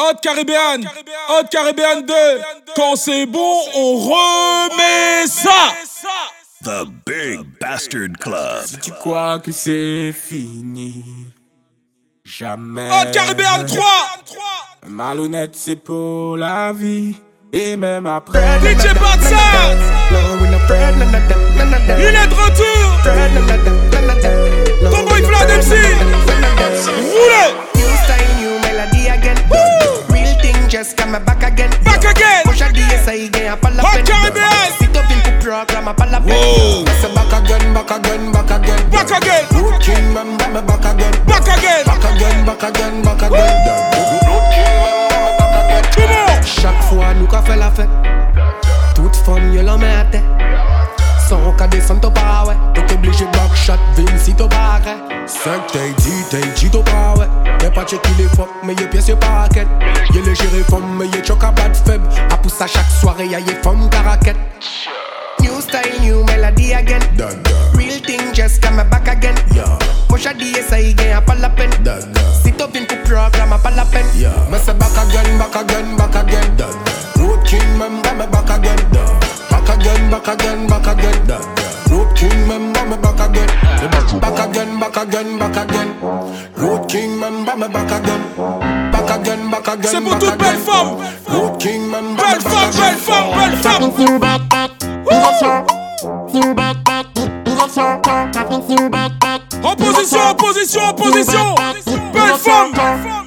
Hot Caribbean, Hot Caribbean 2. Quand c'est bon, on remet ça. The Big Bastard Club. Si tu crois que c'est fini, jamais. Hot Caribbean 3. Malhonnête, c'est pour la vie. Et même après. DJ Batsa. Il est de retour. Ton boy Vlad MC. Roulez. Real thing just come back again. Back again. Push a DSI again, up a la Hot pen. Caribbean. Sit up in the program, up a la pen. Whoa. I back again, back again, back again. Back again. Road king, man, me back again. Back again. Back again, back again, back again. Road king, man, me back again. Come on. Chaque fois, nous qu'a fait la fête. Toute femme, y'a la mette. Sans qu'à descendre, t'as pas, ouais. T'es obligé de backshot, Vince, si t'as pas, ouais. 5 t'es dit, t'es dit, t'as pas, ouais. Y'a pas checké les fuck, mais y'a pièce, y'a pas raquette. Y'a les gérés femmes, mais y'a choc à bad faible. À pousse à chaque soirée, y'a y'a femme caraquette. New style, new melody again. Real thing just come back again. Push a DSI again, a pas la peine. Sit up in the program, a pas la peine. Me say back again, back again, back again. Road king, member me back again. Back again, back again, back again. Road king, member me back again. Back again, back again, back again. Road king, member me back again. Back again, back again. C'est pour back toutes belles again. femmes. Road king, member Belle me femme, back belle again. femme, belle femme. En position, en position, en position. Belle femme.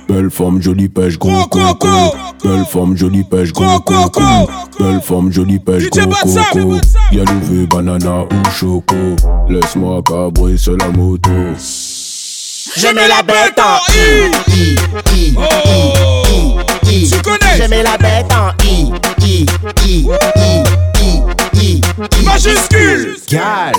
Belle femme, jolie pêche, gros coco. Belle femme, jolie pêche, gros coco. Belle femme, jolie pêche, gros coco. Y'a levé, banana ou choco. Laisse-moi cabrer sur la moto. Je mets la bête en I. Oh. Tu connais? Je mets la bête en I, I, I, I, I, I, I. Majuscule. Gal.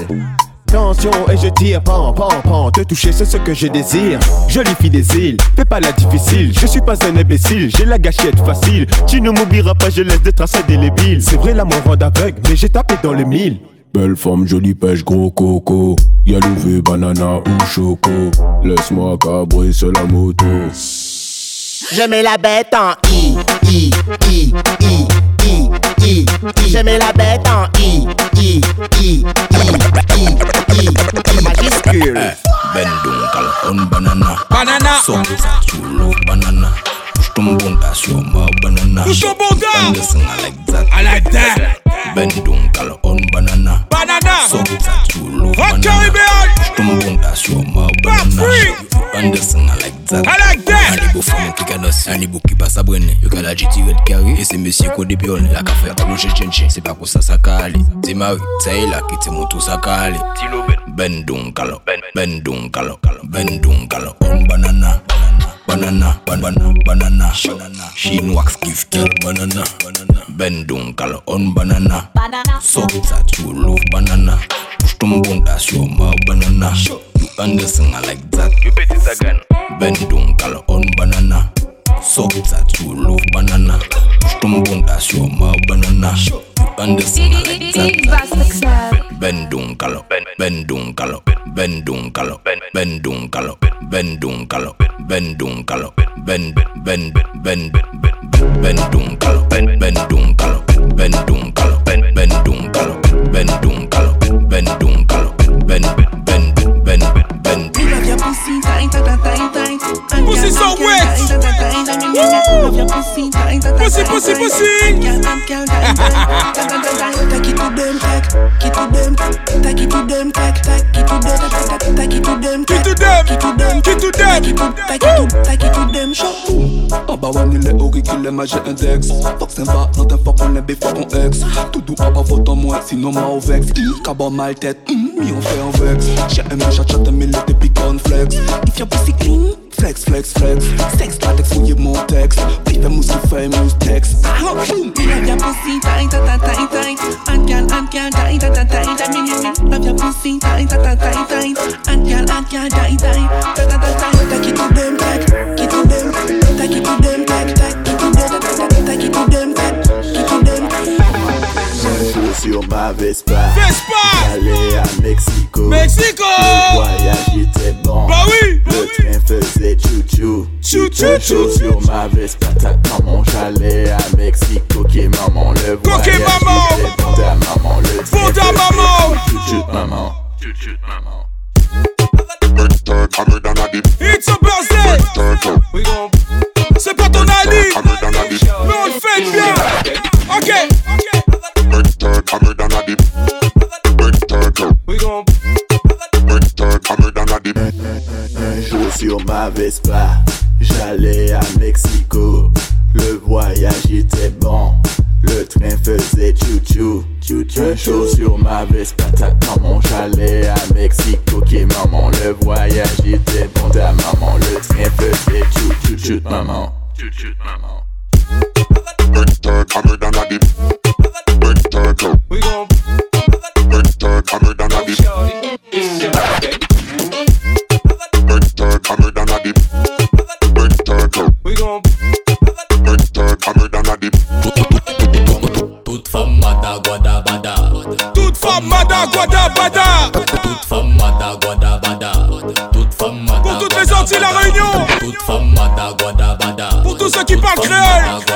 Attention et je tire, pan, pan, pan Te toucher c'est ce que je désire Jolie fille des îles, fais pas la difficile Je suis pas un imbécile, j'ai la gâchette facile Tu ne m'oublieras pas, je laisse des traces indélébiles C'est vrai l'amour rend aveugle, mais j'ai tapé dans le mille Belle femme, jolie pêche, gros coco. Y'a banana ou choco. Laisse-moi cabrer sur la moto. Je mets la bête en I, I, I, I, I, I, I. Je mets la bête en I, I, I, I, I, I, I. Majuscule Ben call on banana. Banana. Tumbum pass your ma banana. Show bonda. I like that. I like that. Bendung kala on banana. Banana. So that you love banana. Tumbum pass your ma banana. Anderson, I like that. I like that. Ani bo ani bo red carry. La pa ko ben. Bendung kala, on banana. Banana, banana, banana, banana. She wax gift girl banana, banana. Ben donc on banana. Banana. So that you love banana. Push them buntas your mouth banana. You understand I like that. Repeat it again. Ben don't on banana. So that you love banana. Push them buntas your mouth banana. You understand I like that. Ben don't call Ben Ben don't call Ben Ben Ben Ben call Ben don't tout dem En on ah, bah il est au qu'il est magique index. Fox un va, non t'es fuck on est before on ex. Tout doux à bas faut en sinon ma au vex. Cabot mal tête, hmm, mi on fait un vex. J'ai un machat chat mais le t'es pique on flex. If your pussy clean flex flex flex Sex latex fouille mon texte Puis fais mousse qui fait mousse texte Ah, boum Love your pussy tight, tight, tight, tight, and girl, and girl, tight, tight, tight, tight. Me, me, me. Love your pussy tight, tight, tight, tight, and girl, and girl, tight, tight, tight, tight, tight. Take it to them, take, it to them, take it to them, take, take it to them, take it to them, take it to them. J'aime sur ma Vespa. Vespa. J'allais à Mexico. Mexico. Le voyage était bon. Bah oui. Le train faisait chou-chou. Chou chou chou sur ma veste, patate maman, j'allais à Mexique, coquet maman, le Coquet maman. Pour ta maman, le Pour ta maman. Chou chou maman, chou chou maman. It's a birthday. C'est pas ton Ali Mais on le fait bien. Ok Un jour sur ma Vespa, j'allais à Mexico. Le voyage était bon, le train faisait chou-chou. Un jour sur ma Vespa, ta maman, j'allais à Mexico. Ok, maman, le voyage était bon, ta maman, le train faisait chou-chou. maman. Chou-chou, maman. Ceux qui parlent créole.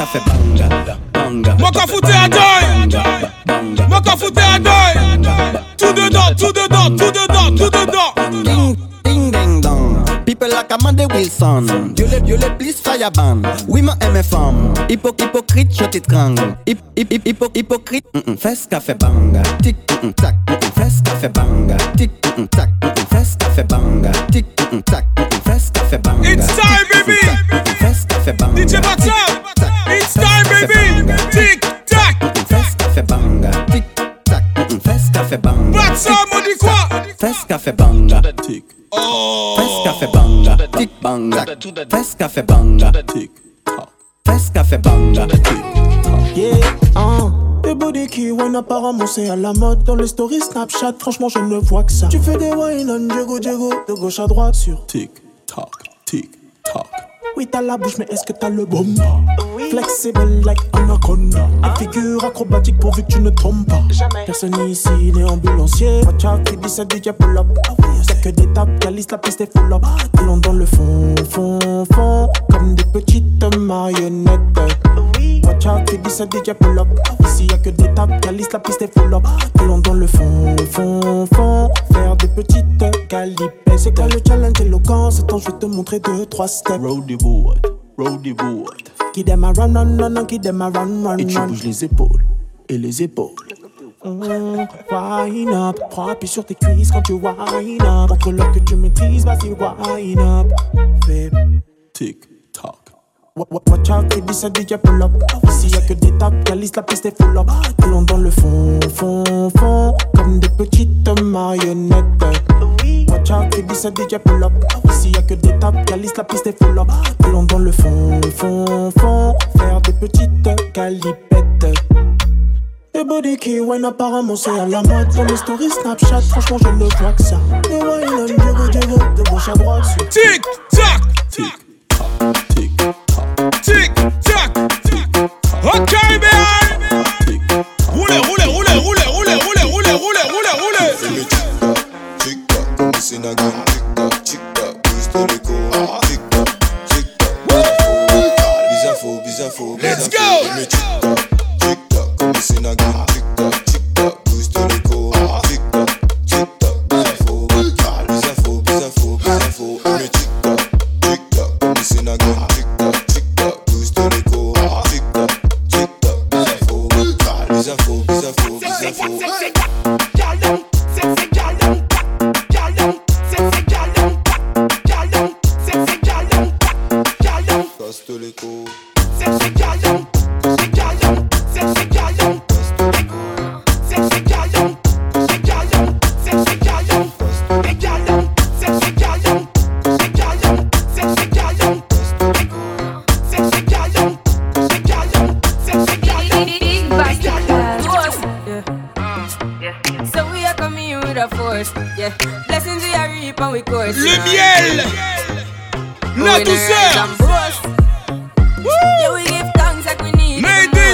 ka fè banga, banga. Mwen ka foute adoy Mwen ka foute adoy Tout dedans, tout dedans, tout dedans, tout dedans. Ding, ding, dong. People like Amanda Wilson. Yole, yole, please fire ban. Women and men femme Hypocrite, hypocrite, shot it krang Hypocrite, fès ka fè banga. Tik, tak, fès ka fè banga. Tik, tak, fès ka fè banga. Tik, tak, fès ka fè banga. It's time mm, baby. Fès ka fè banga. DJ Tic banga. Fresca fait banga. Tic. Fresca fait banga. Yeah, hein. Tes body qui wine apparemment c'est à la mode Dans les stories Snapchat, franchement je ne vois que ça Tu fais des wine on Diego Diego De gauche à droite sur Tic, tac, tic, tac. Oui t'as la bouche mais est-ce que t'as le bon Flexible like anaconda. À figure acrobatique pourvu que tu ne tombes pas. Personne ici n'est ambulancier. Out qui dit ça DJ pull up Y'a que des tapes, calice la piste est full up. Allons dans le fond, fond, fond Comme des petites marionnettes. Watch out ça DJ pull up. Ici y'a que des tapes, calice la piste est full up. Allons dans le fond, fond, fond. Faire des petites calipettes C'est quoi le challenge éloquence Attends je vais te montrer deux, trois steps. The board, the board. Qui a run, run, run, run, qui dem a run, run, Et tu bouges les épaules et les épaules. Mmh, Wine up, prends appui sur tes cuisses quand tu wine up. Entre l'heure que tu maîtrises, vas-y wine up. Fais Tic, watch out, dit ça DJ pull up. Ici y'a que des tapes, calice la piste est full up. Allons dans le fond, fond, fond, comme des petites marionnettes. Watch out, dit ça DJ pull up. Ici y'a que des tapes, calice la piste est full up. Allons dans le fond, fond, fond, faire des petites calipettes. Des body qui wine apparemment c'est à la mode Dans les stories Snapchat franchement je ne vois que ça Des wine Diego Diego de gauche à droite Tic tac Tic Tic Tic tac Okay, baby.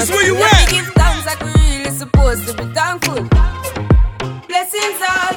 Where you at? We give thanks like we really supposed to be thankful. Blessings all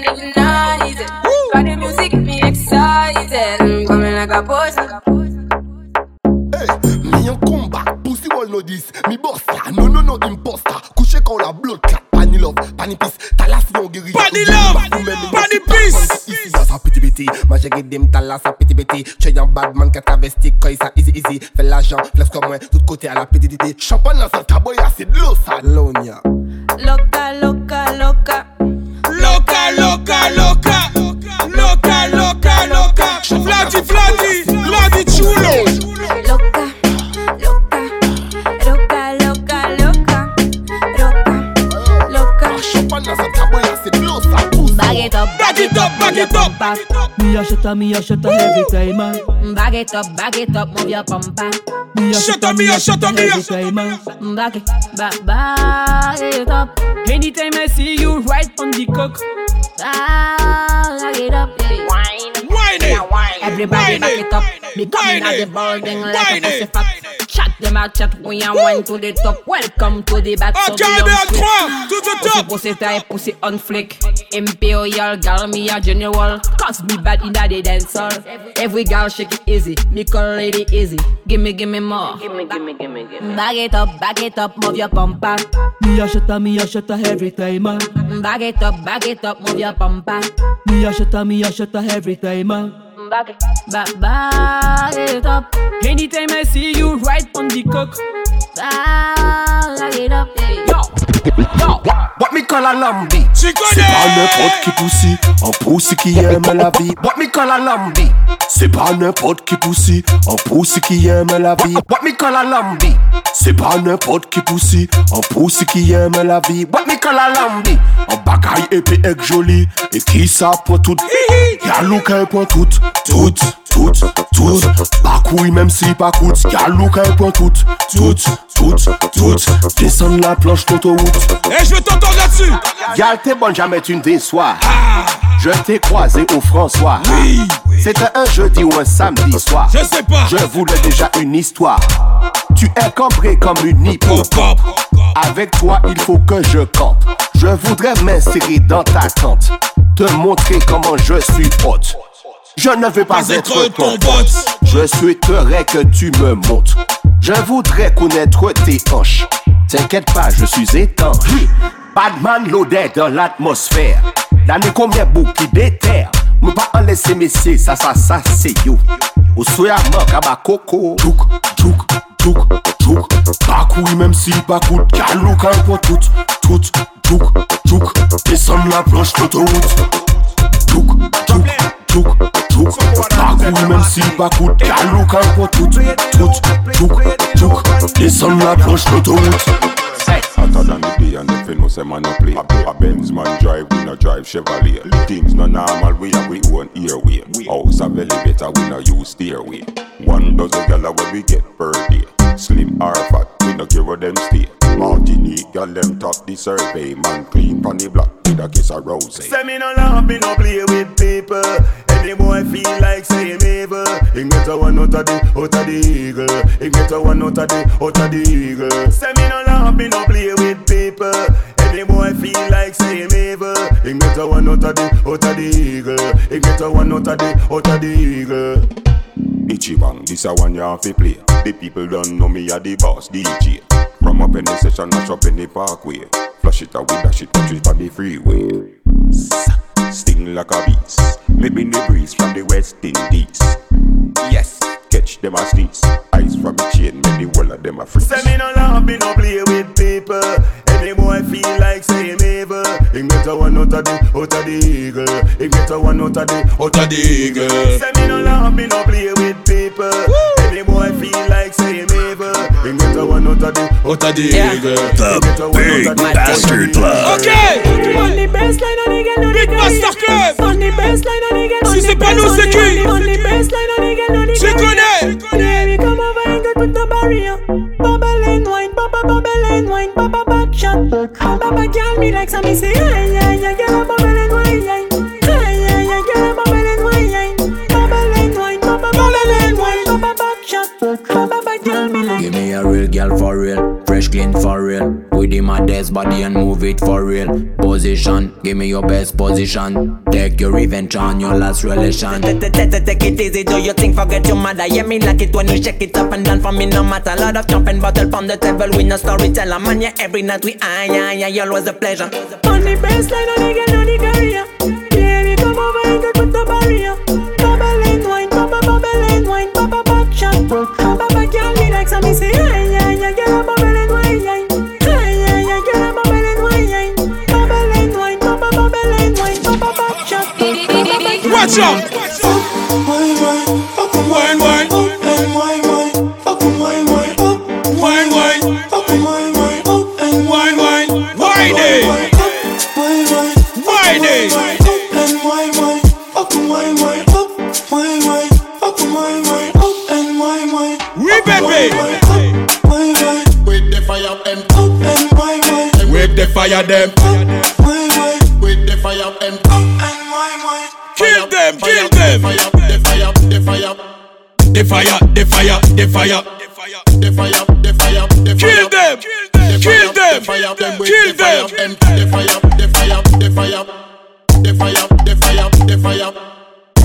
knows my passion ignited. Got the music get me excited. I'm coming like a poison. Mi en combat, pussy wall no this Mi boss là, non non non imposter. Couché quand la blood clot, pani love, pani peace. Talas yon guéri. Pani love, pani peace. Ici dans sa petit biti Moi j'ai guidé m'talas sa petit biti J'ai un bad man qui a travesti Quand il ça easy easy. Fais l'argent, flex comme moi. Tout côté à la petite Champagne dans sa caboya c'est de l'eau ça Bag it up, Back it up, back it up. Me a shut up, me a shut up every time, man. Bag it up, bag it up, move your bumper. Me a Shut up, me a shut up, me a every time, man. Bag it, bag, bag it up, Anytime I see you right on the cock, bag it up, yeah. wine, Wine it. Everybody Wine back it. it up. Me coming at the building like Wine a pussy it. fat. Chat them a chat, we a wine to the top. Welcome to the back. so Ok, we mais don't à trois, tout au Pussy, top. pussy tight, pussy on flick. Imperial gal, me a general. Cause me bad in the dance hall. Every gal shake it easy. Me call lady easy. Gimme, gimme more. Gimme, gimme, gimme, gimme. Bag it up, bag it up, move your bumper. me a shut up, me a shut up every time, man. Bag it up, bag it up, move your bumper. Me a shut up, me a shut up every time, ah. Bagay. Ba Bagay it up Anytime I see you right on the cock Bagay it up Yo Yo. What me call a lambi? Si pa nepot ki pousi An pousi ki yeme la vi What me call a lambi? Se pa nepot ki pousi An pousi ki yeme la vi What me call a lambi? Se pa nepot ki pousi An pousi ki yeme la vi What me call a lambi? An bagay epi ek joli. E ki sa pou tout? Yalou ka pou tout. Tout, tout, tout Pas couille même si pas coûte Y'a look pour tout Tout, tout, tout Descends la planche l'autoroute Eh, je veux t'entendre là-dessus. Y'a t'es bonne, jamais tu ne déçois. Je t'ai croisé au François. C'était un jeudi ou un samedi soir. Je sais pas. Je voulais déjà une histoire. Tu es cambré comme une hippocampe. Avec toi, il faut que je campe. Je voudrais m'insérer dans ta tente. Te montrer comment je suis hôte. Je ne veux pas, être, être ton pote. Je souhaiterais que tu me montes. Je voudrais connaître tes hanches. T'inquiète pas, je suis étanche. Badman loadé dans l'atmosphère. L'année combien beau qui déterre. Me pas en laisser messieurs, ça, ça, ça, c'est you. Au soya manque à ma coco. Tchouk, tchouk, tchouk, tchouk. Pas couille même si pas coûte. Calou quand pour tout, tout, tchouk, tchouk. Descendre la planche d'autoroute. Tchouk, tchouk, tchouk. Pas couille même si pas coûte. Calou quand pour tout, tout, tchouk, tchouk. Descendre la planche d'autoroute. Hotter than the day and you know say man no play A, a Benz man drive, we no drive Chevrolet Things no normal, we have we own airway House a elevator, we no use stairway One dozen gala where we get per day Slim or fat, we no care where them stay Martinique, gal them top the survey Man clean from the block with a kiss of rose Say me no laugh, me no play with people. Any boy feel like saying evil. He get a one out of the, out of the eagle. He get a one out of the, out of the eagle. Say me no laugh, me no play with people. Any boy feel like saying evil. He get a one out of the, out of the eagle. He get a one out of the, out of the eagle. Itchy bang, this a one you have to play. The people don't know me a the boss DJ. From up in the session, mash up in the parkway. Flush it out with dash it, touch it on the freeway. Sting like a beast. Maybe the breeze from the West Indies. Yes, catch them a sneeze. Eyes from the chain, make the whole of them a freeze. Say me no laugh, me no play with people. Any boy feel like saying evil. He get a one out of the, out of the eagle. He get a one out of the, out of the eagle. Say me no laugh, me no play with people. Any boy feel like saying evil. He get a one out of the, out of the eagle. The Big Bastard Club. Ok On the baseline on the girl, on the Big Bastard Club On the baseline on the girl, on Si the c'est pas bass, nous, on c'est the- qui On the baseline on the me like some me say, yeah, yeah, give me your best position. Take your revenge on your last relation. Take it easy, do your thing, forget your mother? Yeah, me like it when you shake it up and down for me, no matter. Lot of jumping bottle from the table, we no storyteller. Man, yeah, every night we ah, yeah, yeah, always a pleasure. On the baseline, on the girl, on the career. Watch out Wine, wine, up and Wine, wine up and wine, wine, up and wine, wine, up, Wine, wine up and wine, wine, up and Wine, wine Wine wine, wine, Wine it up and wine, wine, up and wine, wine, up, wine, wine, up and wine, wine, up and wine, wine. Wine, wine, With the fire, em, up and wine, wine, With the fire them fire, the fire the fire, the fire, Kill them Kill them them Kill them the fire, the fire, the fire, the fire, the fire, the fire,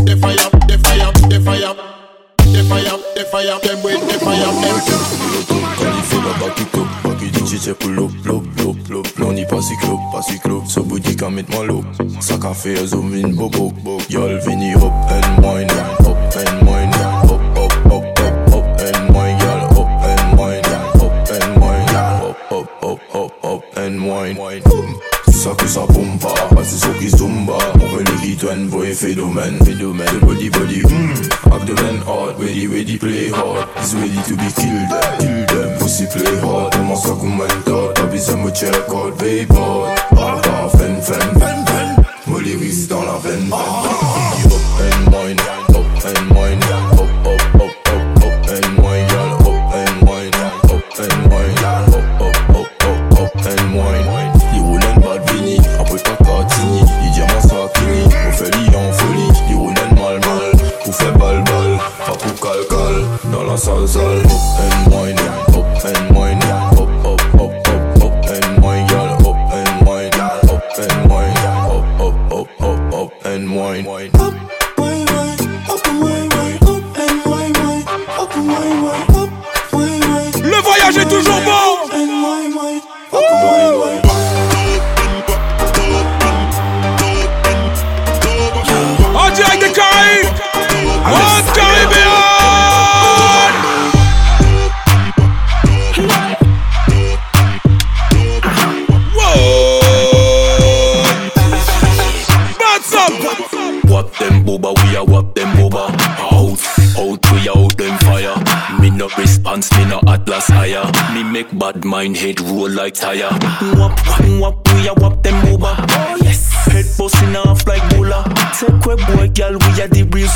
the fire, the fire, the fire, the fire, the fire, them the fire, em. Quand il fait la back up, back it pull up, up, up, up Là on y pas si club, pas si club So boutique qu'à mettre moi l'eau qu'a fait un zoom in bobo Y'all vini up and wine Up Ça que ça pompa, c'est ça qui On veut les guitoines, voyez phénomène. Phénomène, body, body, the man hard, ready, ready, play hard. Is ready to be killed, kill them Pussy play hard, on ça commenta T'as besoin me check out, babe Bar, bar, fen, fen, fen, fen. Les risques dans la veine, veine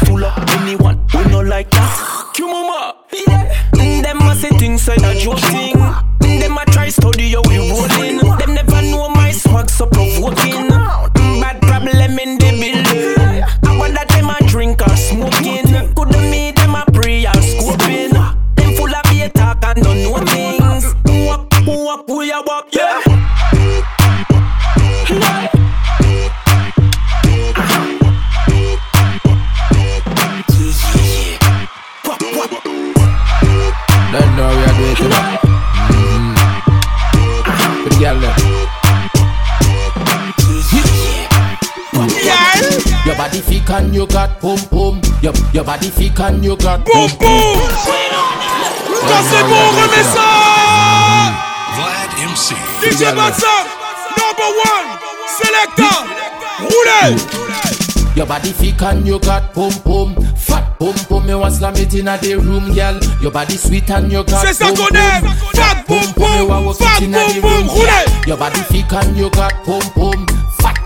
a real stooler. Anyone we no like that. Q mama. Yeah. Mm, Them a say things like a joke boom boom. Your, your body thick and you got boom boom. Quand c'est bon, remets ça. Vlad MC. DJ Matza, number one, selector, roulez. Your body thick and you got boom boom. Fat boom boom, me want slam it inna the room, girl. Your body sweet and you got C'est ça boom qu'on boom. aime. Fat boom me want walk fat it inna the boom room, boom, girl. roulez. Your body thick and you got boom boom.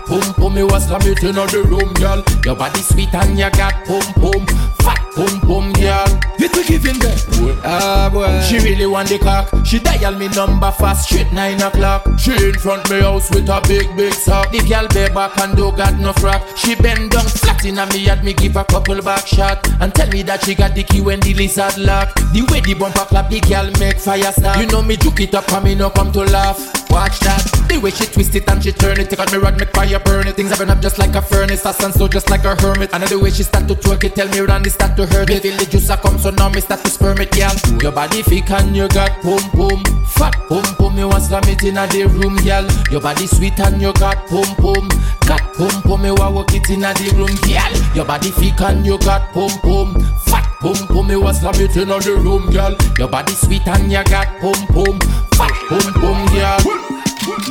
Boom boom, me slam it inna the room, girl. Your body sweet and you got boom boom. Fat boom boom, girl. Give in there. Ah boy. She really want the cock. She dial me number fast, straight nine o'clock. She in front me house with a big big sock. The girl bare back and do got no frack. She bend down flat in me yard, me give a couple back shot and tell me that she got the key when the lizard lock. The way the bumper clap, the girl make fire start. You know me juke it up, and me no come to laugh. Watch that. The way she twist it and she turn it, take out me rod, make fire burn it. Things happen up just like a furnace, fast and slow, just like a hermit. And the way she start to twerk it, tell me run, start to hurt it. Feel the juice a come, so now me start to sperm it, girl. Your body thick and you got boom boom, fat boom boom. Me want slam it inna the room, girl. Your body sweet and you got boom boom, got boom boom. Me want walk it inna the room, girl. Your body thick and you got boom boom, fat boom boom. Me want slam it inna the room, girl. Your body sweet and you got boom boom, fat boom boom, girl.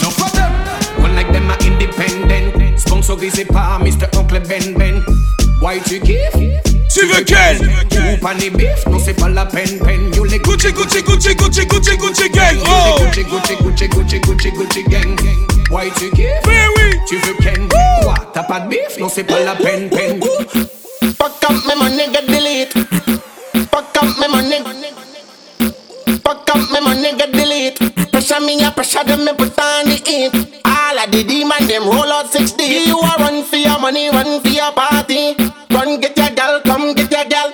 No for them. Are independent. Sponsor grisé par Mr. Oncle Ben Ben. Why tu kiffes? Tu veux quel? Ou pas ni bif? Non, c'est pas la peine, peine. You les Gucci, Gucci, Gucci, Gucci, Gucci, Gucci gang. Oh. Gucci, Gucci, Gucci, Gucci, Gucci, Gucci gang. Why tu kiffes? Ben oui. Tu veux Ken? Quoi? T'as pas de bif? Non, c'est pas la peine, peine. Fuck up me money get delete. Fuck up me money. Fuck up me money get delete. Pressure me pressure them me put on the heat. All of the demon them roll out 60. You a run for your money, run for your party. Run get your gal, come get your gal.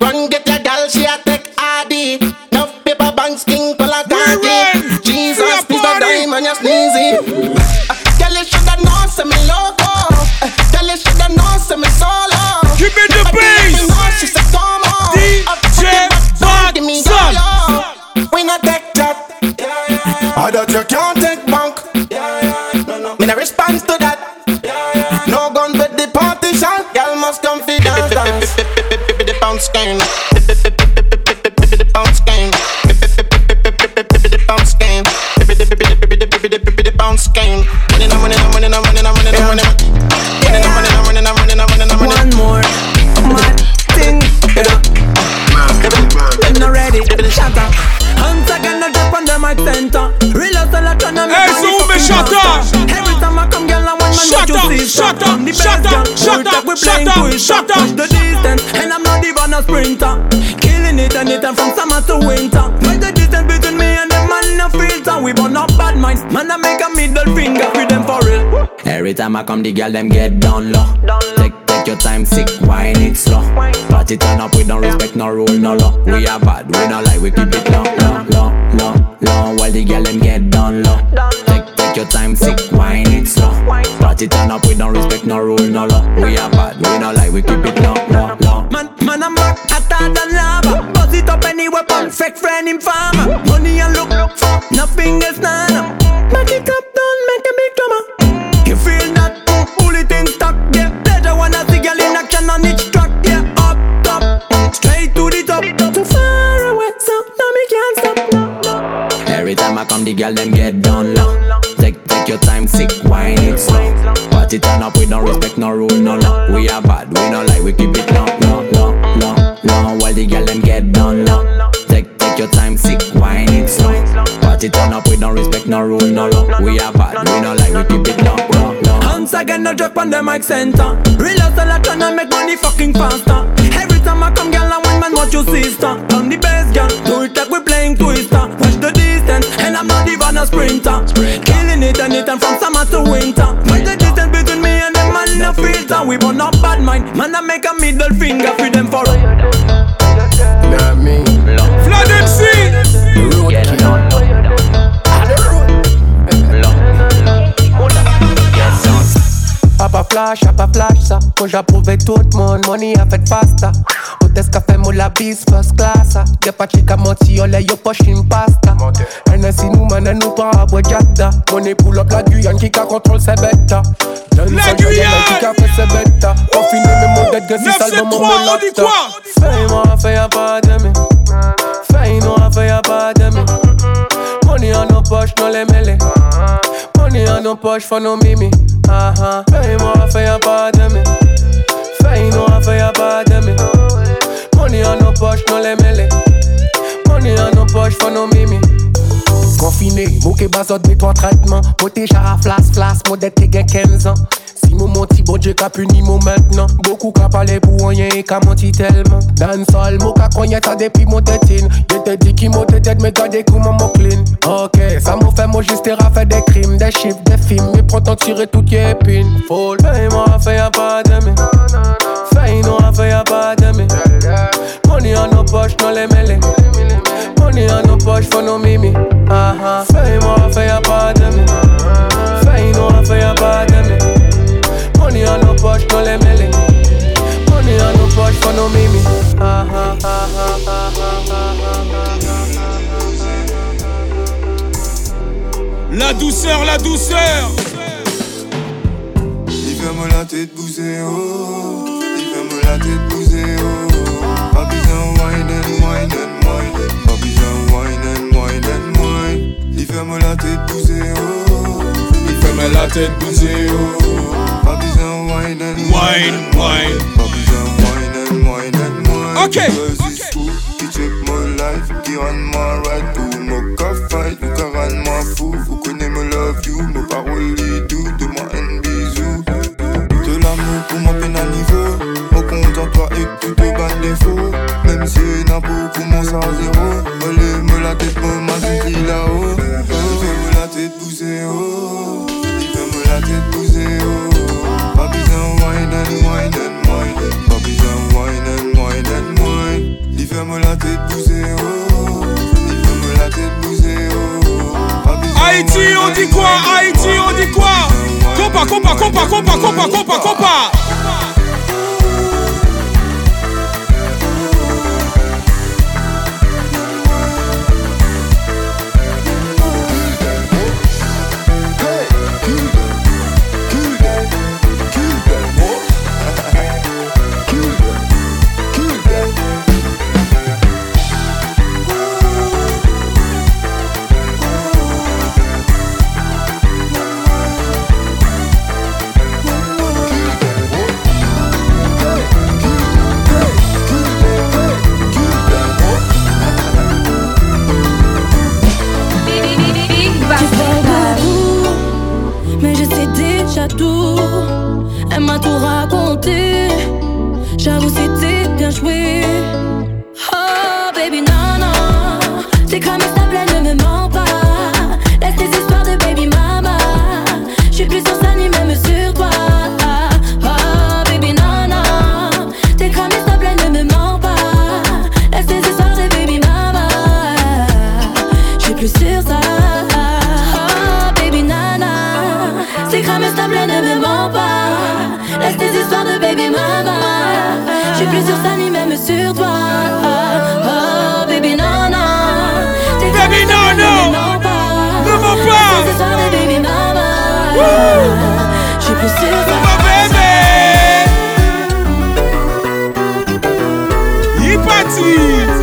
Run get your gal, she a take ID. Enough paper banks, king color candy. Jesus, please don't die, man, you sneezy. Uh, Girl, you shoulda known, say me loco. Uh, Girl, you shoulda known, say me solo. Give me the bass. She said, come on. DJ Give me love. We not take that. I that you can't take bank. Me response to up, shut up, I'm the shut best up, girl. shut Full up, we shut playing up, quiz. shut up. Push the distance, and I'm not even a sprinter. Killing it anytime from summer to winter. But the distance between me and them man no filter. We burn up bad minds, man. I make a middle finger for them for real. Every time I come, the girl them get down low. Take take your time, sick, wine it slow. Party turn up, we don't respect no rule, no law. We are bad, we not like, we keep it low, low, low, low, low. While the girl them get down low. Take take your time, sick, wine it slow. Party turn up, we don't respect no rule, no law. We are bad, we not like, we keep it low, low, low. Man, man, I'm back hotter than lava. Buzz it up anywhere, pump fake friend him farmer. Money and look, look for nothing else nana. Make it up, don't make a big drama. You feel that? Bullet in stock, yeah. Pleasure when I see girl in action on each track, yeah. Up, top, straight to the top. Too far away, so now me can't stop. No, no. Every time I come, the girl them get done low. Take take your time, sick wine it slow. Party turn up, we don't respect no rule, no law. We are bad, we no like, we keep it low, low, low, low, low. While the girl them get done low. Take take your time, sick wine it slow. Party turn up, we don't respect no rule, no law. We are bad, we no like, we keep it low, low. Once again, no drop on the mic center. Real hustle, I tryna make money fucking faster. Every time I come, girl, I want man, watch your sister. I'm the best girl, do it like we playing twister. Watch the distance, and I'm not even a sprinter. Killing it anytime from summer to winter. Watch the distance between me and them man, no filter. We burn up bad mind, man, I make a middle finger for them for. pa flash, a pa flash ça. Hoje aprovei todo mundo, money a fait pasta. O descafé mola bis first class De pa chica moti, olha yo poche in pasta. Hennessy nous mène nous pas à Bojada. Money pull up la Guyane qui ka contrôle ses bêtes La Guyane! qui ka fait ses bêtes Confiné mais mon dette que si salve mon molatte Fais-moi, fais-moi pas de me Fais-moi, fais-moi pas de me Money en nos poches, non les mêlées. Money on no push for no mimi. Uh huh. Fame more for your part me. Fame more for your part me. Money on no push, no lemele. Money on no push for no mimi. Konfine, mou ke de ton tratman Pote jara flas flas, mou det te gen 15 an mon menti, bon Dieu qu'a puni mon maintenant. Beaucoup qu'a parlé pour rien et qu'a menti tellement. Dans sol, mon qu'a cogné ça depuis mon tétine. J'étais dit qu'il m'a tête, mais gardez comment mon clean. Ok, ça m'a fait moi juste fait des crimes, des chiffres, des films Mais pourtant tirer tout qui est pine Folle, fais-moi, fais y'a pas d'aimer Fais-moi, fais y'a pas d'aimer Money en nos poches, non les mêlés Money en nos poches, faut nos mimi uh-huh. Fais-moi, fais y'a pas La douceur, la douceur. Il oh. La tête bousée. Oh. La tête bouger, oh. Pas besoin wine and Wine, wine. Pas besoin wine and wine and wine. Ok. Because it's cool, qui check my life, qui rend moi right, ou me ka fight, ou ka rend moi fou. Vous connaissez me love you, nos paroles les doux, de moi un bisou. De l'amour pour moi peine à niveau, au compte en toi et que tout te bat défaut. Même si n'a beaucoup mon zéro, me lève me la tête, m'a là-haut. copa, copa, copa, copa, copa. e.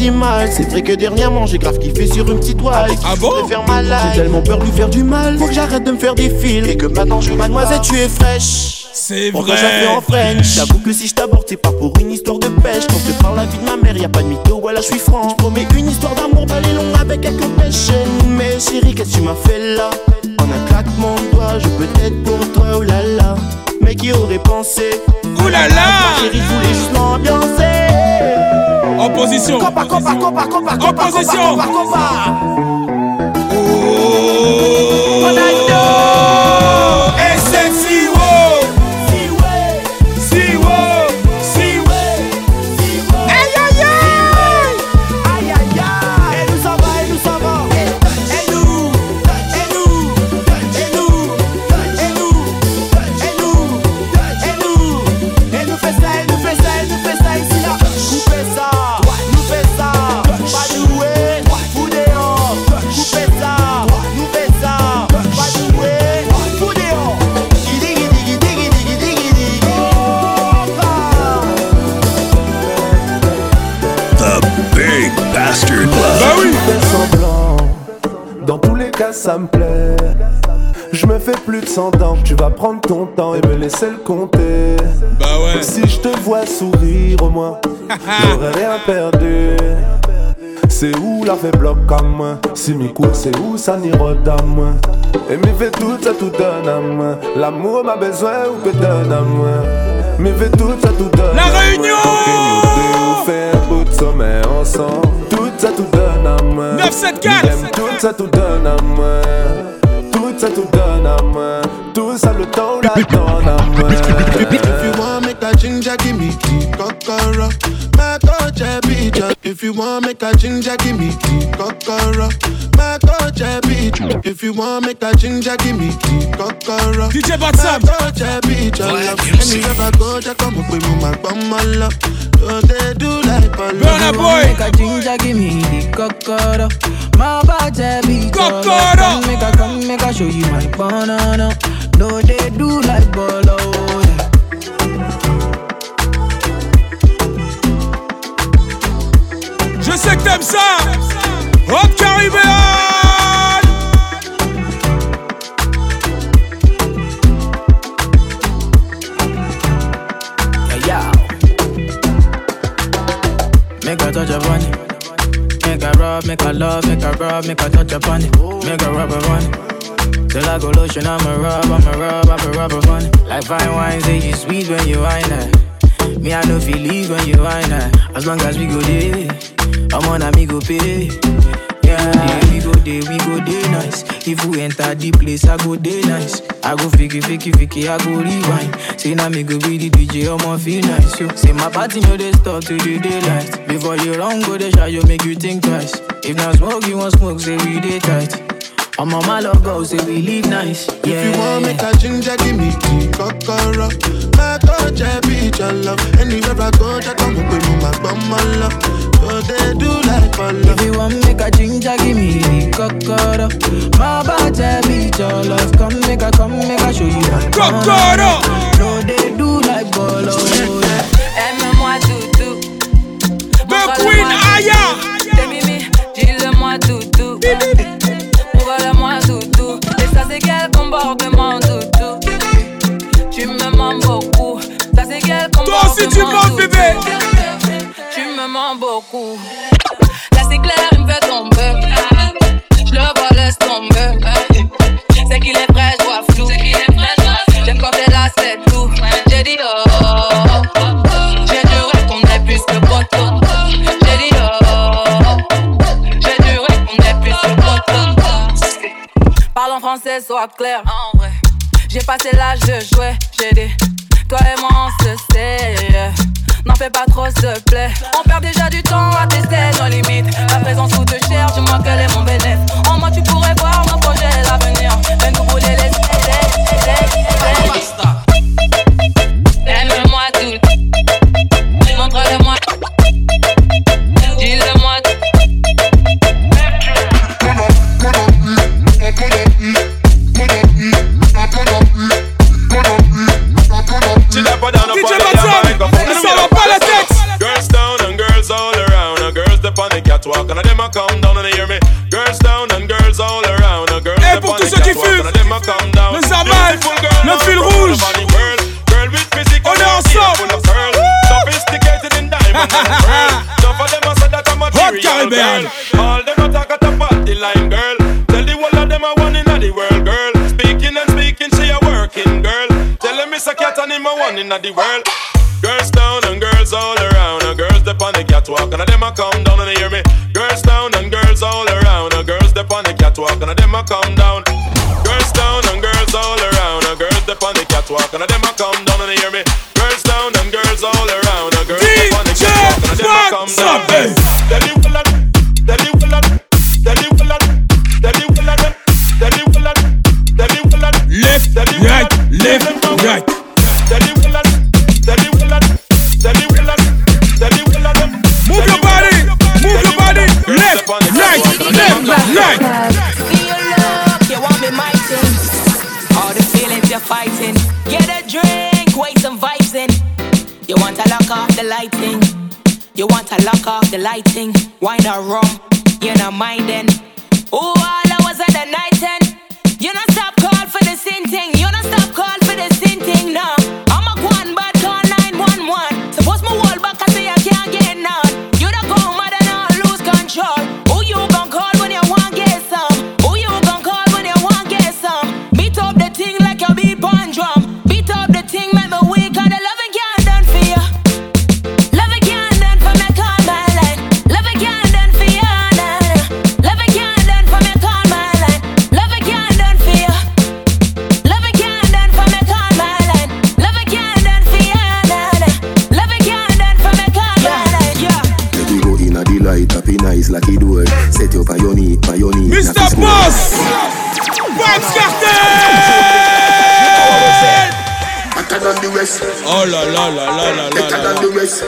si mal. C'est vrai que dernièrement, j'ai grave kiffé sur une petite wife. Ah bon? Faire ma. J'ai tellement peur de lui faire du mal. Faut que j'arrête de me faire des fils. Et que maintenant, je mademoiselle, tu es fraîche. C'est Pourquoi vrai. j'ai fait en French J'avoue que si je t'aborde, c'est pas pour une histoire de pêche. Quand je te parle la vie de ma mère, y a pas de mytho, voilà, je suis franc. Je promets une histoire d'amour, belle et longue avec quelques pêches. Mais chérie, qu'est-ce que tu m'as fait là? En un claquement de doigts, je peux être pour toi, oulala. Mais qui aurait pensé? Oulala Chérie, je voulais juste m'ambiancer. Opposition. Opposition. Oh. The Big Bastard Bah Love. fais semblant. Dans tous les cas, ça me plaît. Je me fais plus de 100 ans. Tu vas prendre ton temps et me laisser le compter. Bah ouais. Si je te vois sourire au moins, j'aurais rien perdu. C'est où la fait bloc comme moi? Si mes cours c'est où ça n'ira à moi? Et me fait tout ça tout donne à moi L'amour m'a besoin ou peut donne à moi? Me fait tout ça tout donne. La. Réunion fait un bout de sommeil ensemble. Tout ça tout donne à moi. 974. J'aime Tout ça tout donne à moi. Tout ça tout donne à moi. Tout ça le temps la donne à moi. If you want make a ginger, give me the. My If you want make a ginger, give me the kokoro. My coach, beat If you want make a ginger, give me the kokoro. DJ Batsam. My coach, beat your love. Anywhere I go, just come up with me, my bum, my love. So they do like a Burna Boy. Make a ginger, give me the cocoa. My body be Cocoa. Come make a come make a show you my banana. No, they do like bolo. Sais que t'aimes ça. Hop Caribbean. Yeah, yeah. Make a touch upon it. Make a rub, make a love, make a rub, make a touch upon it. Make a rub upon. Till I go lotion, I'ma rub, I'ma rub, I'ma rub upon it. Like fine wine, say you sweet when you wine it. Me, I know feel leave when you wine it. As long as we go there, I'm on a me go pay. Yeah, we go there, we go there nice. If we enter the place, I go there nice. I go fiki, fiki, fiki, I go rewind. Say now me go be the DJ, I'ma feel nice. Yo. Say my party no they stop till the daylight. Before you run, go the shot, you make you think twice. If not smoke, you want smoke, say we day tight. I'm on my logo, say we live nice. Yeah. If you want make a ginger, give me the kokoro. My coach, beat your love. Anywhere I go, just come up with me, my bum, my love. So they do like a love. If you want make a ginger, give me the cocoa. My body beat your love. Come make a, come make a show you my Cocoa. No, they do like bolo. Aime-moi doudou. The Queen Aya. tu me mens beaucoup. Là, c'est clair, il me fait tomber. Je le vois, laisse tomber. C'est qu'il est vrai, je flou. J'ai compté là, c'est tout. J'ai dit oh. J'ai du juré qu'on est plus que poteau. J'ai dit oh. J'ai juré qu'on est plus que poteau. Parle en français, sois clair. En vrai, J'ai passé l'âge de jouer. J'ai dit. Toi et moi on se sait. N'en fais pas trop, s'il te plaît. On perd déjà du temps à tester nos limites. Ta présence coûte cher, dis-moi quel est mon bénéfice. En moi, tu pourrais voir nos projets et l'avenir. Mais nous voulons les come down and hear me. Girls down and girls all around. Girls Et eh, up pour tous the ceux qui fument, And a come down. le girl, le fil rouge. over the world. Girl with physique, On est ensemble. Sophisticated in diamond and pearl. Some of them say that I'm a material Caribbean. All them a talk at the party line, girl. Tell the whole of them a one in the world, girl. Speaking and speaking, she a working girl. Tell them it's a cat and him a one in the world. Lighting. Wine or rum, you're not minding. Oh, all hours of the night and like it door. Set you up on your knee, on your knee. Mr. Boss, Vybz Kartel. Hotter than the rest. Oh la la la la la la Better than the rest.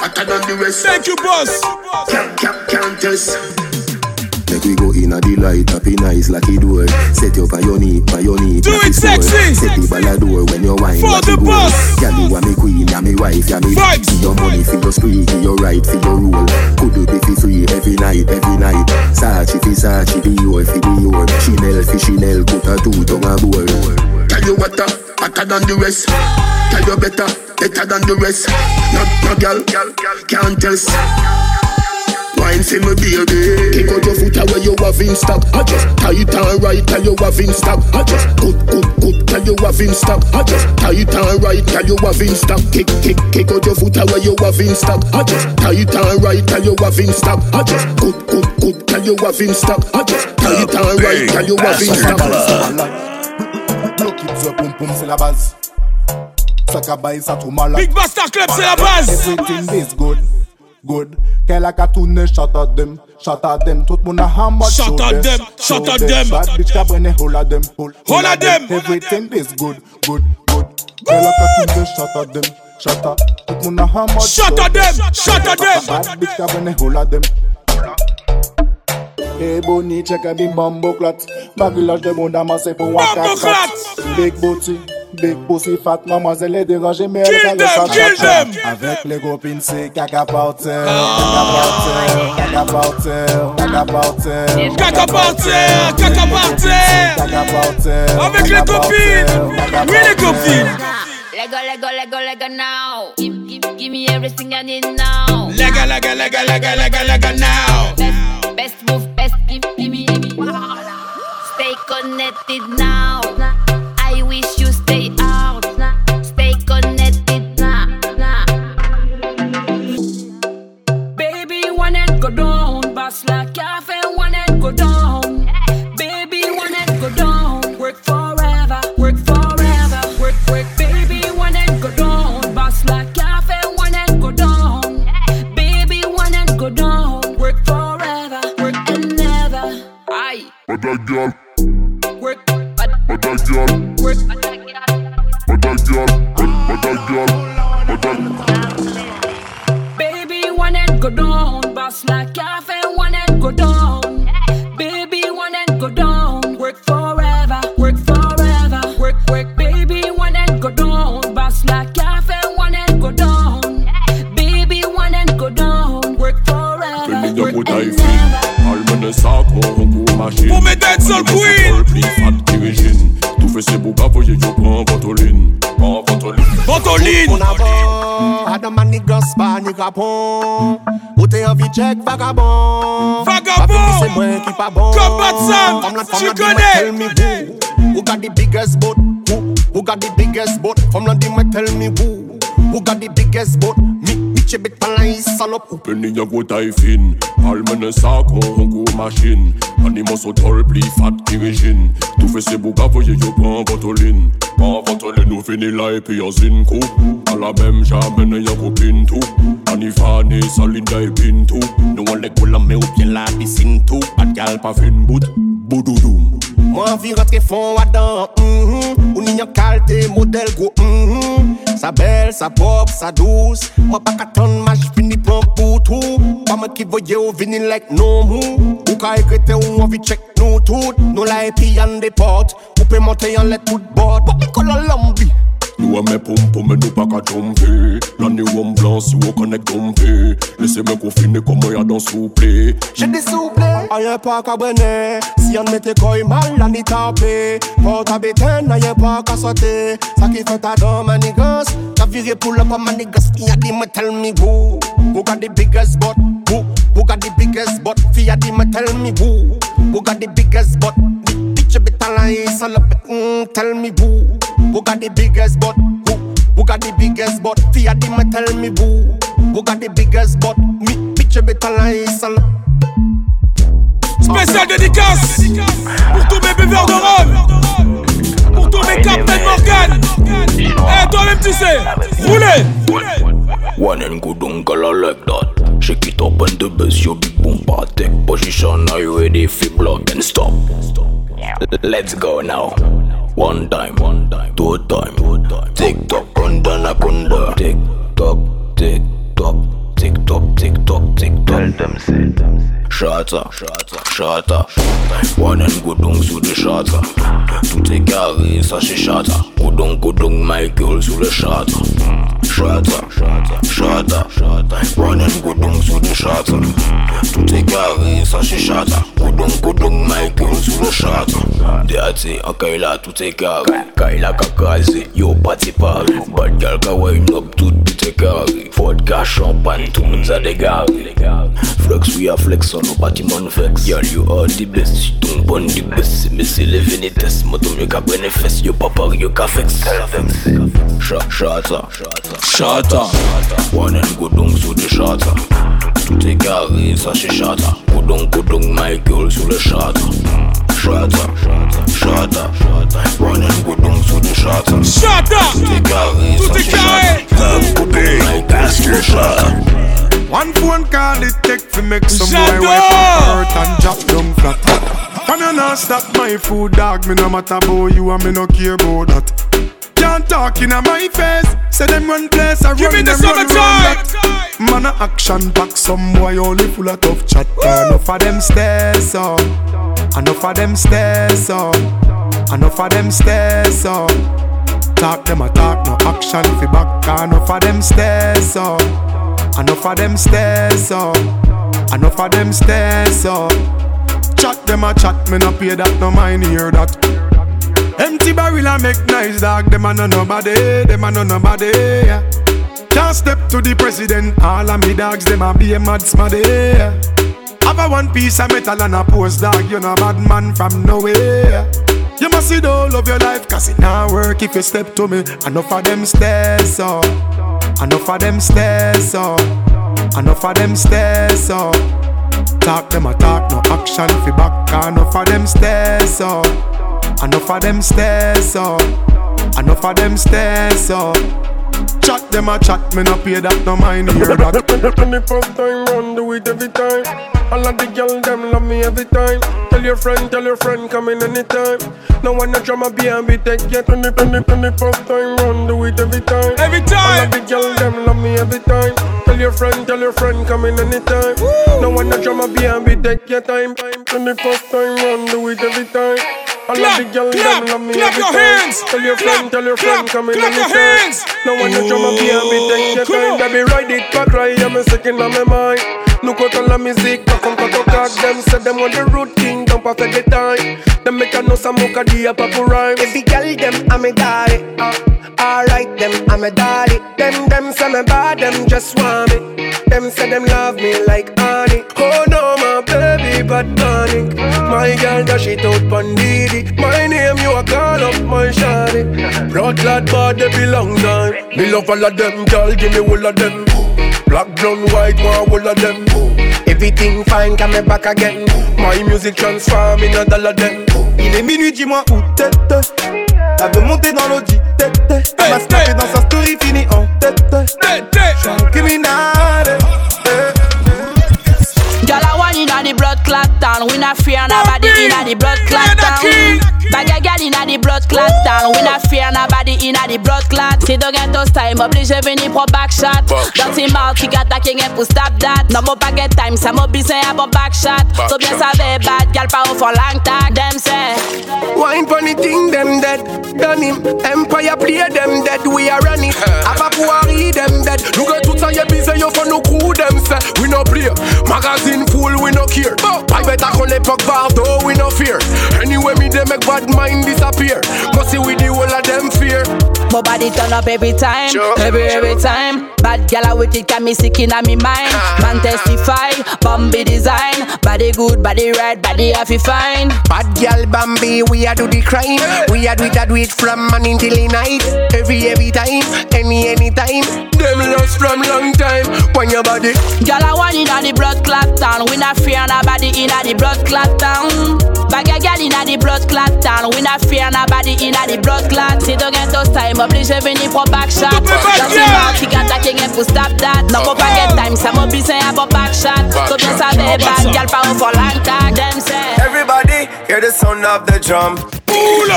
Hotter than the rest. Thank you, boss. Can't, can't, can't test. Make we go in a delight, happy nice like it door. Set you on your knee, on your knee. Do it sexy. Set the ballador when you wine. For the boss. Girl, you are me queen, you me wife, you me Vibes. See your money, for your spree, for your right, for your rule. Could do be for free every night, every night. Sachi fi Sachi, the your fi the your. Chanel fi Chanel, put a two tongue a bowl. Tell you what, uh, hotter than the rest. Tell you better, better than the rest. No, no girl, can't test. Wine for me baby Kick out your foot away you have in stock I just tight and right tell you have in stock I just good good good tell you have in stock I just tight and right tell you have in stock Kick kick kick out your foot away you have in stock I just tight and right tell you have in stock I just good good good tell you have in stock I just tight and right tell you have in stock Bloquer the pom pom c'est la base. Ça cabaye ça tout malade. Big Bastard Club, c'est la base. Everything is good, good. Qu'elle a qu'à tourner, shot at them, shot at them. Tout monde a hammer, Shot at them, shot at them. Bad bitch qu'a brûlé, hold at them, hold, Hold at them. Everything is good, good, good. Qu'elle a qu'à tourner, shot at them, shot at. Tout monde a hammer, Shot at them, shot at them. Bad bitch qu'a brûlé, hold at them. Hey Bonnie, check a big bumbo clat Bagulage de bon pour un Bumbo clat. Big booty, big pussy fat Mademoiselle est dérangée mais Kill elle them, sa kill them. Avec les copines c'est ah. caca par terre Caca par terre, caca par terre Caca par terre, caca par terre. Caca par terre Avec les copines. Oui, les copines. Lego, Lego, Lego, Lego now. Give, give, give me everything I need now. Lega, lega, lega, lega, lega, lega now. Best, best move, best give, give me, give me. Stay connected now. Special Avoye yo pran Vantolin Vantolin On avan Adaman ni gospa ni rapon. Ou te anvi chek vagabon Vagabon Se mwen ki pa bon. Kombat Sam Tu kone Ou ga di biggest boat? Ou ga di biggest boat? Fom lan di me tell me who. Ou ga di biggest boat? Chebet palay salop. Ou Peni nye go tay fin Almene sa kon go machin. Animan so tol pli fat kirijin Tou fese bou gavoye yo pan vatolin Pan vatolin nou fini la epi yo zin kou. A la mem jamene nye go pintou Anifane salinda e pintou Nou an lek wala me ou pye la bisin tou. At gal pa fin bout Boudoudoum Mwen vi rentre fon wadan mm -hmm. Ou ni nye kalte model go mm -hmm. Sa belle, sa propre, sa douce. Moi pas qu'attendre ma fini prend pour tout. Pas moi qui voyais ou vini like no mou. Ou ka écrite ou envie check nous tout Nous la épi y'en des portes Ou peut monter en let tout bord. Pas picole en lambi Nous aimons pom pom mais nous pas qu'à tromper L'année rhum blanc si on connecte domper Laissez-moi confiner comment y'a dans souple. J'ai des souple. Ayen pas qu'à brûler Si on mette quoi mal on y tape Pour ta bétaine ayen pas qu'à sauter Ça qui fait ta dame manigas T'as viré pour le pas manigas Qui a dit me tell me who. Who got the biggest butt? Who, who got the biggest butt? Fi a dit me tell me who. Who got the biggest butt? Bitch bit a lie salope mm, Tell me who Who got the biggest butt? Who, who got the biggest butt? Me tell me who Who got the biggest butt? Me bitch lie salope Spécial dédicace pour tous mes buveurs de rhum, pour tous mes Captain Morgan. Eh, toi-même, tu sais, roulez. One and go down, girl, I like that. Shake it up and the big boom take position. Are you ready? Fi block and stop? Let's go now. One time, one time, two time, two time. Tick tock, kunda na kunda. Tick tock, tick tock, tick tock, tick tock, tick tock. Tell them say. Shatter, shatter, shatter. One and go down sous le shatter. Tout est carré, ça c'est shatter. Go down, go down, Michael sous le shatter. Shatter, shatter, shatter, shatter. One and go down sous le shatter. Tout est carré, ça c'est shatter. Go down, go down, Michael sous le shatter. Déaté, en oh, Kaila, tout est carré. Kaila kakazé, yo party party. Bad girl ka wine up, tout tout est carré. Vodka, champagne, tout le monde a dégaré. Flex, we are flex on no bâtiment vex. Girl, you are the best. Si ton bon the best. Mais c'est les venites. Moi, ton mieux qu'à bénéfice. Yo papa, yo qu'à vex. Shot, shata, shata. One and go down sous le shata. Tout ça c'est shata. Go down, go down, my girl sous le shata. Shata, shata, One and go down sous le shata. Shata. Tout est carré, ça c'est shata. The Big Bastard Club. One phone call it take to make some boy up hurt and drop down flat. From you not stop my food, dog. Me no matter about you and me no care about that. Can't talk in my face. Say them run place, I Give run me the them run, run. Man a action pack, some boy only full of tough chat. Enough of them stairs up, enough of them stairs up, enough of them stairs up. Talk them a talk, no action fi back. Enough of them stairs up. Enough of them stairs up. Enough of them stairs up. Chat them a chat, me no pay that, no mind hear that. Empty barrel a make nice dog, them a no nobody, them a no nobody. Yeah. Can't step to the president, all of me dogs, them a be a mad smaddy. Have a one piece of metal and a post dog, you know bad man from nowhere. You must see the whole of your life, cause it not work if you step to me. Enough of them stairs up, enough of them stairs up, enough of them stairs up. Talk them a talk, no action fi back. Enough of them stairs up, enough of them stairs up, enough of them stairs up. Chat them a chat, me no pay that, no mind hear that. When the first time round, do it every time. All of the girls them love me every time. Tell your friend, tell your friend, come in anytime. No one no drama behind me take yet. When the, when the, when the first time round, do it every time. Every time. All of the girls them love me every time. Tell your friend, tell your friend, come in anytime. No one no drama behind me take your time. When the first time round, do it every time. All of the clap, them love me clap your hands. Tell your friend, tell your friend, come in clap your hands. No one no drama behind me take your time. Baby, ride it back, right? I'm a second on my mind. Look out all the music, talk on talk talk Them. Say them on the root king, don't perfect the time. Them make a know some mocha di a papu rhyme Every girl them I'm a dolly. Uh, Alright them I'm a dolly. Them them say me bad them just want me. Them say them love me like honey. Oh no my baby but panic My girl dash it out pandidi My name you a call up my shawty Blood clad bad they belong time Me love all of them girl give me all of them Black, brown, white, one all of them. Everything fine, come back again. My music transform in a dollar them Il est minuit, dis-moi où t'es Elle veut monter dans l'audi, tête Elle m'a snappé dans sa story, fini en tête. J'suis un criminel. Girl, I want the blood clot town. We not fear nobody inna the blood clot town. Bag a girl inna the blood clot town. We not fear nobody inna the blood clot. Si don't get those time, obligé venir pour back shot. Dans tes mouths, qui attaquer pour stop that. No more pas get time, ça mo besoin à bon back shot. So bien savait bad, girl pas au fond long tag. Them say. Wine funny thing, them dead. Done him. Empire play them dead. We are running. Ava Pouari, them dead. You get tout ça, y'a busy, yo for no crew, them say. We no play. Magazine full, we no care. I better call l'époque Bardo, we no fear. Anyway, me they make bad mind disappear. Must see with the whole of them fear. My body turn up every time, every every time. Bad gal I with it got me sick inna me mind. Man testify, Bambi design. Body good, body right, body happy fine. Bad gal Bambi, we a do the crime. We a do it, a do it from morning till the night. Every every time, any any time. Them lost from long time. When your body, Girl I want inna the blood clot town. We not fear nobody inna the blood clot town. Bag a gal inna the blood clot town. We not fear nobody inna the blood clot. Si do get those time, obligé venir pour back shot. Dans tes mouths, qui attaquer pour stop that. Non, mo pas get time, ça mo besoin à bon back shot. So bien savait bad, gal pas au fond long tag. Them say. Everybody hear the sound of the drum. Pull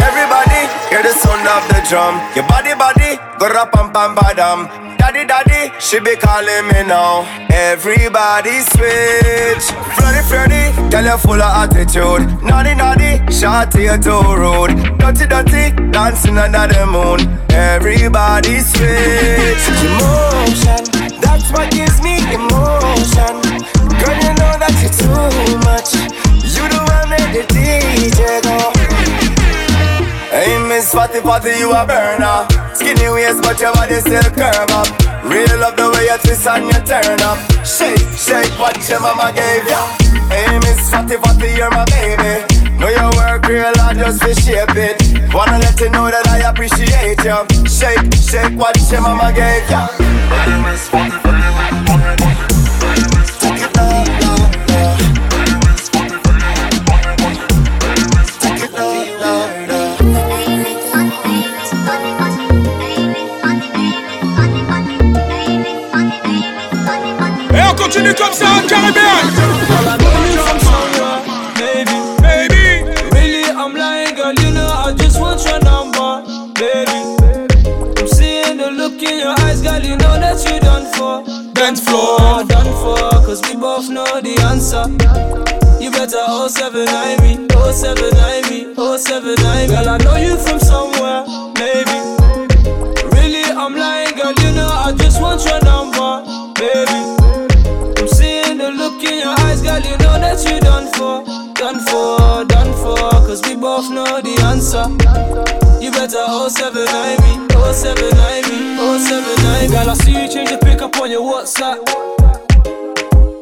Everybody hear the sound of the drum. Your body, body, go rap pam pam badam. Daddy, daddy, she be calling me now. Everybody switch. Flirty, flirty, girl you full of attitude. Naughty, naughty, shorty you too rude. Dirty, dirty, dancing under the moon. Everybody switch. Emotion, that's what gives me emotion. Girl, you know that you're too much. You the one make the DJ go. Hey, Miss Fatty Fatty, you a burner. Skinny waist, but your body still curve up. Real love the way you twist and you turn up. Shake, shake what your mama gave ya. Hey, Miss Fatty Fatty, you're my baby. Know your work real hard just to shape it. Wanna let you know that I appreciate you. Shake, shake what your mama gave ya. Hey, Miss Fatty Fatty, know I just want your number, baby. I'm seeing the look in your eyes, girl. You know that you done for. Dance floor, done for, cause we both know the answer. You better 079 me, 079 me, 079 me. Girl, I know you from somewhere, We know the answer. You better 079 me, 079 me, 079 me. Girl, I see you change the pick up on your WhatsApp.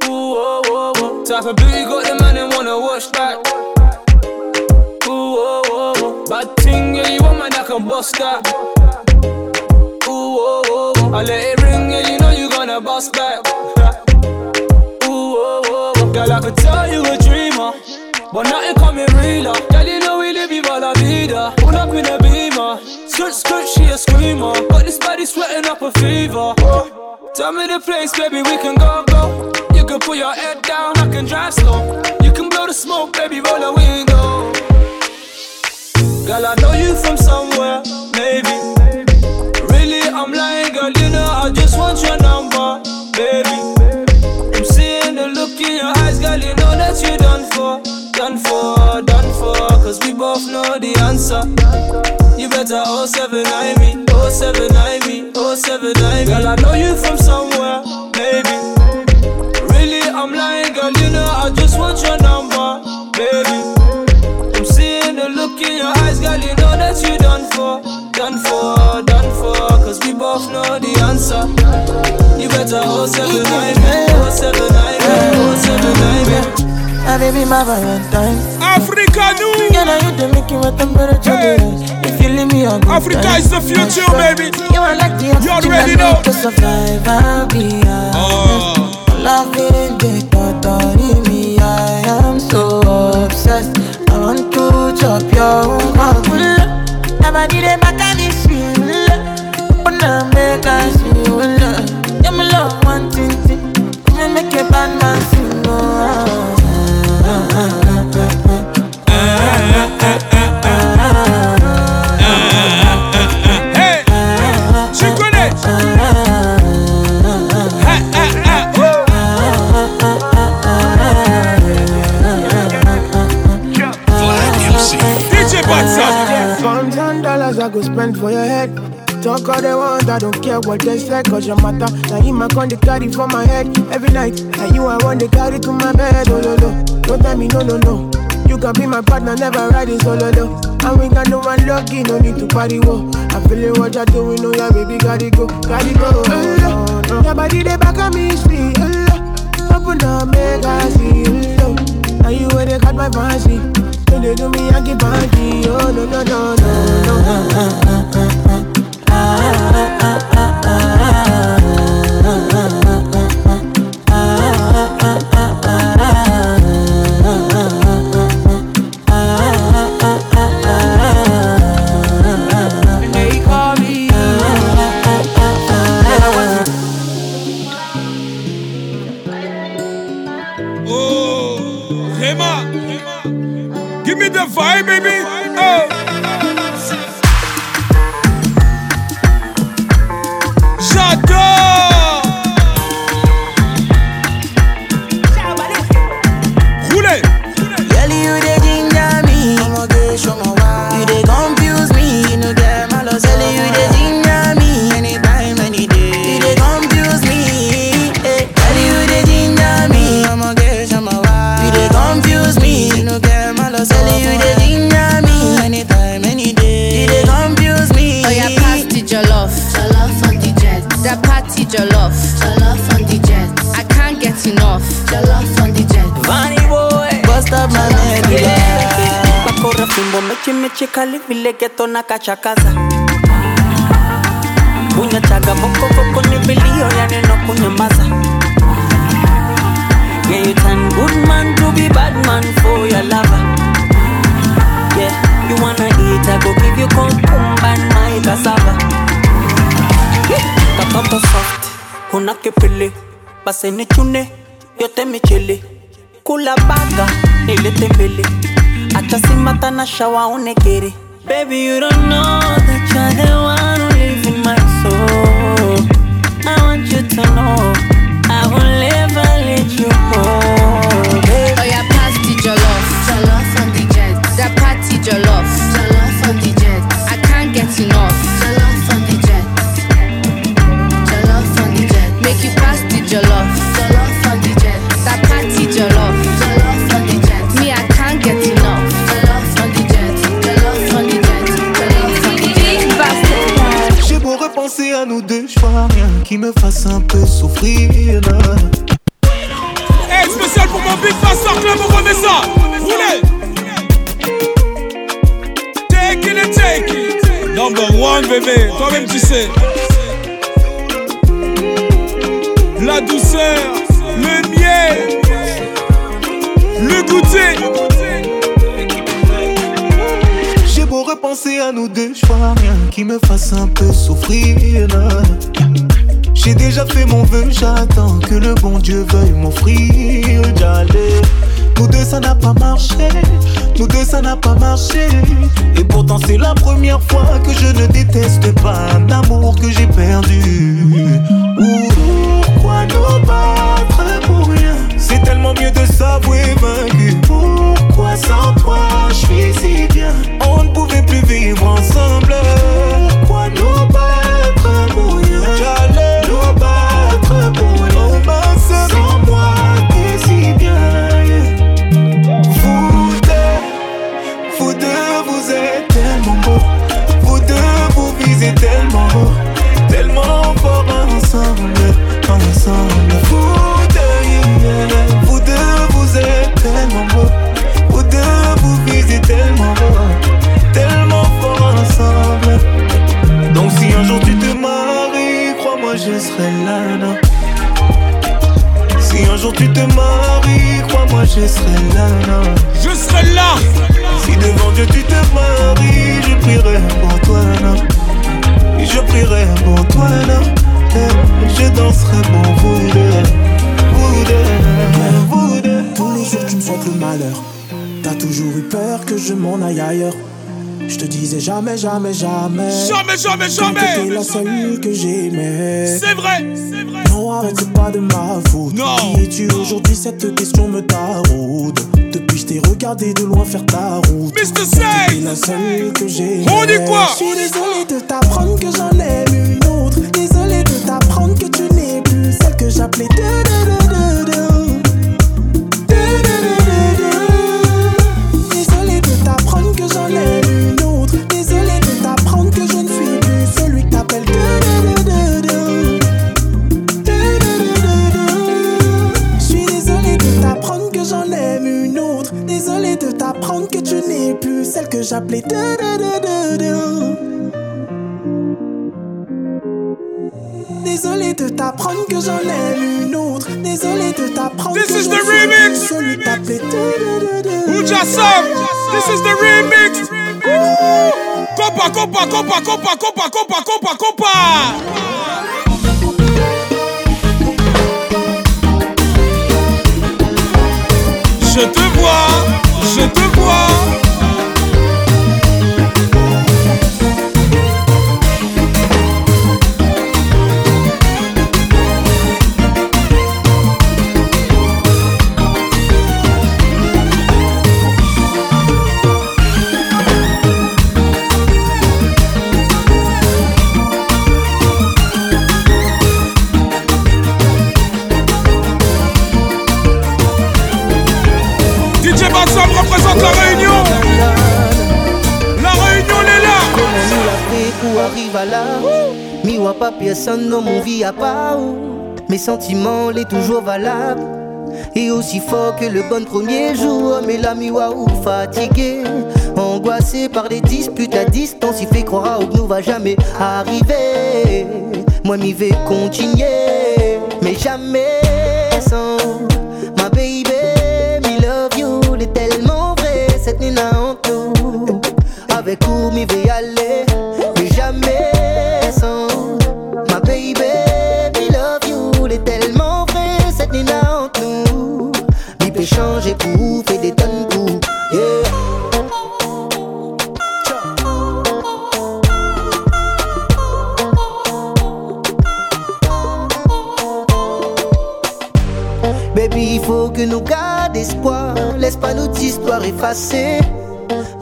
Ooh, oh, oh, oh. Type of booty got the man and wanna watch back. Ooh, oh, oh, oh. Bad thing, yeah, you want man that can bust that. Ooh, oh, oh, oh. I let it ring, yeah, you know you gonna bust back. Ooh, oh, oh, oh. Girl, I could tell you a dreamer, but nothing coming realer. Girl, you know vida. Pull up in a beamer, skirt, skirt, she a screamer. Got this body sweating up a fever. Tell me the place, baby, we can go, go. You can put your head down, I can drive slow. You can blow the smoke, baby, roll the window. Girl, I know you from somewhere, maybe. Really, I'm lying, girl, you know I just want your number, baby. I'm seeing the look in your eyes, girl, you know that you done for, done for, done answer. You better 079 me, 079 me, 079 me. Girl, I know you from somewhere, maybe. Really, I'm lying, girl, you know I just want your number, baby. I'm seeing the look in your eyes, girl, you know that you done for, done for, done for. Cause we both know the answer. You better 079 me, 079 me, 079 me. My baby, my Valentine. Africa, new. Girl, are you the making my temperature hey. If you leave me on Africa is the future, baby. You are like the you already know. To survive, I'll be honest. Oh. Loving the thought of me, I am so obsessed. I want to chop your own Never did it back at this. But now make us For your head. Talk all they want, I don't care what they say, cause your matter. Now you my con they carry for my head every night. And you I want to carry to my bed, oh no no. Don't tell me no no no. You can be my partner, never riding solo though. And we got no one lucky, no need to party whoa. I feel it what you're doing, know yeah baby, gotta go, gotta go. Oh, no, no. Your body they back on me, sweet. Oh, Open up, make I see. Oh, now you where they got my fancy. When they do me, I get banky. Oh no no no no no. Kali vile geto na kachakaza. Ni kunyamaza. Yeah you turn good man to be bad man for your lover. Yeah you wanna eat I go give you cucumber and my cassava. Yeah. soft una kipili. Basi nichune yote michili. Kula baga nilete acha simata na shawa unekere baby you don't know that you're the one who live in my soul i want you to know i will never let you go baby. Oh yeah, pass the jollof. Jollof on the jet. That party jollof. Jollof Repenser à nous deux, je rien qui me fasse un peu souffrir. Hey, spécial pour mon Big Club, on remet ça. Roulez. Take it and take it. Number one, bébé. Toi-même, tu sais. La douceur, penser à nous deux, je vois rien qui me fasse un peu souffrir. J'ai déjà fait mon vœu, j'attends que le bon Dieu veuille m'offrir. J'allais. Nous deux ça n'a pas marché, nous deux ça n'a pas marché. Et pourtant c'est la première fois que je ne déteste pas un amour que j'ai perdu. Pourquoi nous battre pour rien? C'est tellement mieux de s'avouer vaincu. Pourquoi sans toi je suis si bien On ne pouvait plus vivre ensemble. Je serai là. non. Si un jour tu te maries, crois-moi, je serai là. non. Je serai là. Si devant Dieu tu te maries, je prierai pour toi, non. Et je prierai pour toi. Et je danserai pour vous deux. Vous deux, vous deux. Tous les jours tu me souhaites le malheur. T'as toujours eu peur que je m'en aille ailleurs. Je te disais jamais, jamais, jamais. Jamais, jamais, jamais. T'étais la seule que j'aimais. C'est vrai, c'est vrai. Non, arrête, c'est pas de ma faute. Non. Qui es-tu aujourd'hui? Cette question me taraude. Depuis, je t'ai regardé de loin faire ta route. Mr. T'étais la seule que j'aimais. On dit quoi? Je suis désolé de t'apprendre que j'en aime une autre. Désolé de t'apprendre que tu n'es plus celle que j'appelais. de- Désolé de t'apprendre que j'en aime une autre. Désolé de t'apprendre que is the remix. celui que t'appelais. Uja Sam. This is the remix. Copa, copa, copa, copa, copa, copa, copa, copa. Je te vois, je te vois. Personne dans mon vie à part Mes sentiments, les toujours valables. Et aussi fort que le bon premier jour Mais là mi wa ou fatigué Angoissé par les disputes à distance Il fait croire que nous va jamais arriver. Moi mi vais continuer Mais jamais sans Ma baby, me love you Elle est tellement vraie cette nina en nous avec où m'y vais aller,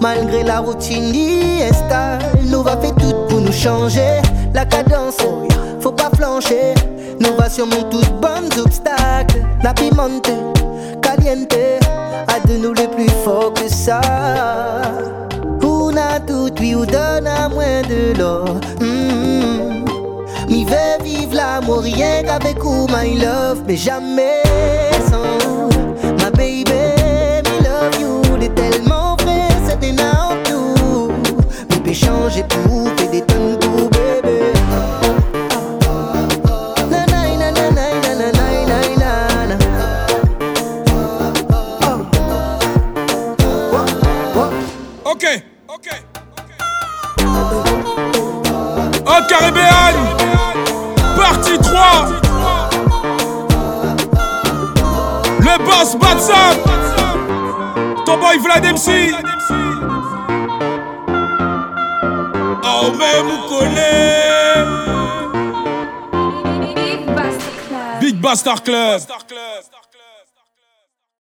Malgré la routine installe, nous va faire tout pour nous changer. La cadence, faut pas flancher. Nous va surmonter toutes bonnes obstacles. La pimente, caliente, à de nous les plus forts que ça. On a tout, puis on donne à moins de l'or. Mm. Mi vais vivre l'amour rien qu'avec vous, my love, mais jamais sans ma baby est tellement vrai, ça dénarre tout. Bébé, change et tout, fais des tonnes pour bébé. Ok, ok, ok. Oh, Partie 3! Le boss Batsam! Boy Vlad MC. Oh, même vous connaissez. Big Bastard Club.